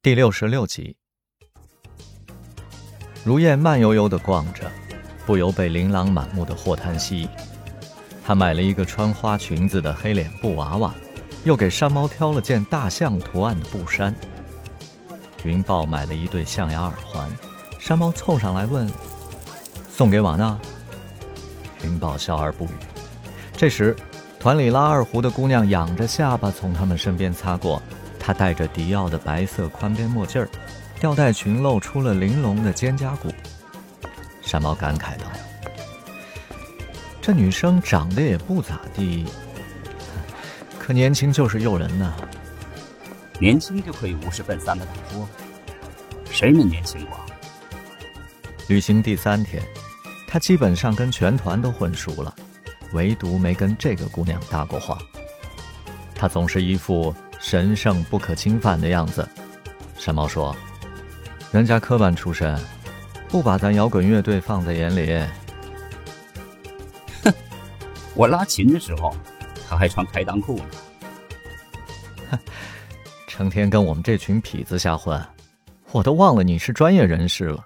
第六十六集，如燕慢悠悠地逛着，不由被琳琅满目的货摊吸引。她买了一个穿花裙子的黑脸布娃娃，又给山猫挑了件大象图案的布衫。云豹买了一对象牙耳环，山猫凑上来问：“送给瓦娜？”云豹笑而不语。这时，团里拉二胡的姑娘仰着下巴从他们身边擦过。她戴着迪奥的白色宽边墨镜儿，吊带裙露出了玲珑的肩胛骨。山猫感慨道：“这女生长得也不咋地，可年轻就是诱人呐。年轻就可以无事奔三的大说，谁没年轻过？”旅行第三天，他基本上跟全团都混熟了，唯独没跟这个姑娘搭过话。他总是一副……神圣不可侵犯的样子，山猫说：“人家科班出身，不把咱摇滚乐队放在眼里。”哼，我拉琴的时候，他还穿开裆裤呢。哼，成天跟我们这群痞子瞎混，我都忘了你是专业人士了。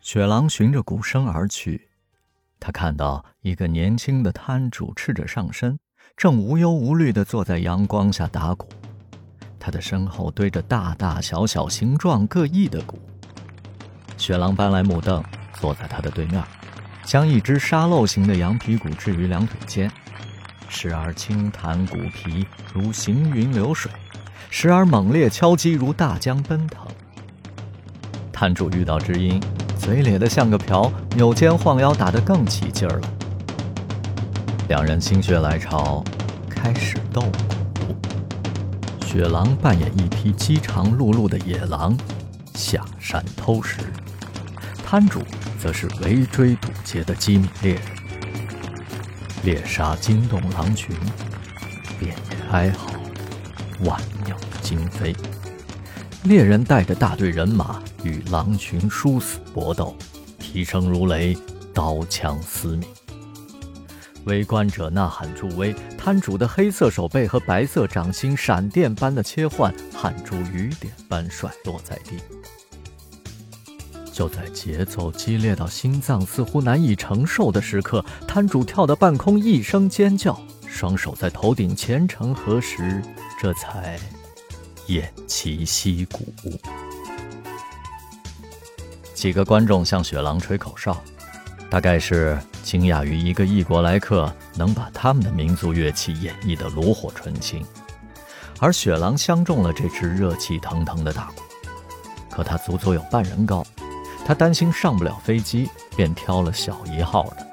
雪狼循着鼓声而去，他看到一个年轻的摊主赤着上身。正无忧无虑地坐在阳光下打鼓，他的身后堆着大大小小、形状各异的鼓。雪狼搬来木凳，坐在他的对面，将一只沙漏形的羊皮鼓置于两腿间，时而轻弹鼓皮如行云流水，时而猛烈敲击如大江奔腾。摊主遇到知音，嘴咧得像个瓢，扭肩晃腰，打得更起劲儿了。两人心血来潮，开始斗鼓。雪狼扮演一匹饥肠辘辘的野狼，下山偷食；摊主则是围追堵截的机敏猎人。猎杀惊动狼群，遍野哀嚎，万鸟惊飞。猎人带着大队人马与狼群殊死搏斗，蹄声如雷，刀枪嘶鸣。围观者呐喊助威，摊主的黑色手背和白色掌心闪电般的切换，汗珠雨点般甩落在地。就在节奏激烈到心脏似乎难以承受的时刻，摊主跳到半空，一声尖叫，双手在头顶虔诚合十，这才偃旗息鼓。几个观众向雪狼吹口哨。大概是惊讶于一个异国来客能把他们的民族乐器演绎得炉火纯青，而雪狼相中了这只热气腾腾的大鼓，可它足足有半人高，他担心上不了飞机，便挑了小一号的，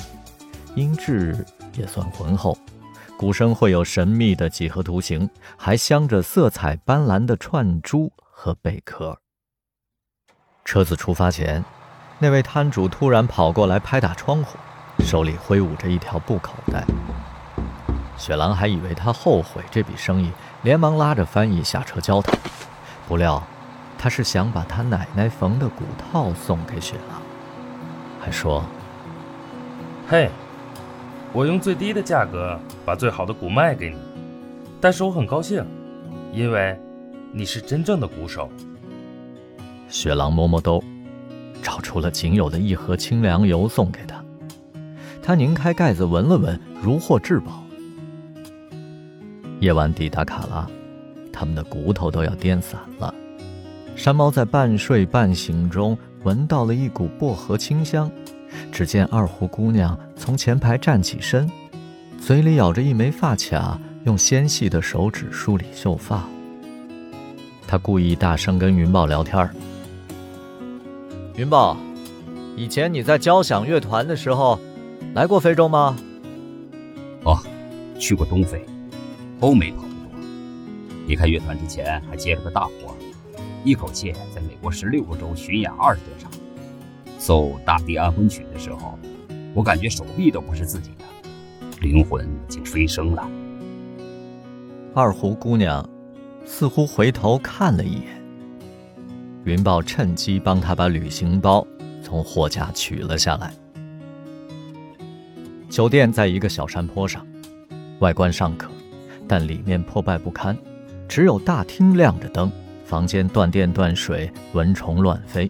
音质也算浑厚，鼓声会有神秘的几何图形，还镶着色彩斑斓的串珠和贝壳。车子出发前。那位摊主突然跑过来拍打窗户，手里挥舞着一条布口袋。雪狼还以为他后悔这笔生意，连忙拉着翻译下车交谈。不料，他是想把他奶奶缝的骨套送给雪狼，还说：“嘿，我用最低的价格把最好的鼓卖给你，但是我很高兴，因为你是真正的鼓手。”雪狼摸摸兜。找出了仅有的一盒清凉油送给他，他拧开盖子闻了闻，如获至宝。夜晚抵达卡拉，他们的骨头都要颠散了。山猫在半睡半醒中闻到了一股薄荷清香，只见二胡姑娘从前排站起身，嘴里咬着一枚发卡，用纤细的手指梳理秀发。他故意大声跟云豹聊天儿。云豹，以前你在交响乐团的时候，来过非洲吗？哦，去过东非，欧美跑不多。离开乐团之前还接了个大活，一口气在美国十六个州巡演二十多场。奏《大地安魂曲》的时候，我感觉手臂都不是自己的，灵魂已经飞升了。二胡姑娘似乎回头看了一眼。云豹趁机帮他把旅行包从货架取了下来。酒店在一个小山坡上，外观尚可，但里面破败不堪，只有大厅亮着灯，房间断电断水，蚊虫乱飞。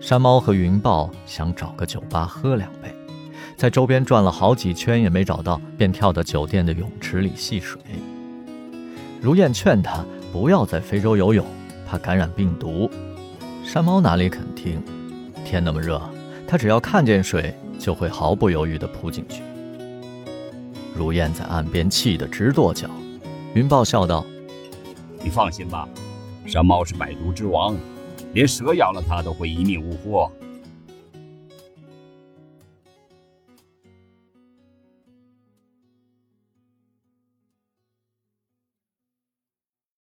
山猫和云豹想找个酒吧喝两杯，在周边转了好几圈也没找到，便跳到酒店的泳池里戏水。如燕劝他不要在非洲游泳，怕感染病毒。山猫哪里肯听？天那么热，它只要看见水，就会毫不犹豫地扑进去。如燕在岸边气得直跺脚。云豹笑道：“你放心吧，山猫是百毒之王。”连蛇咬了它都会一命呜呼。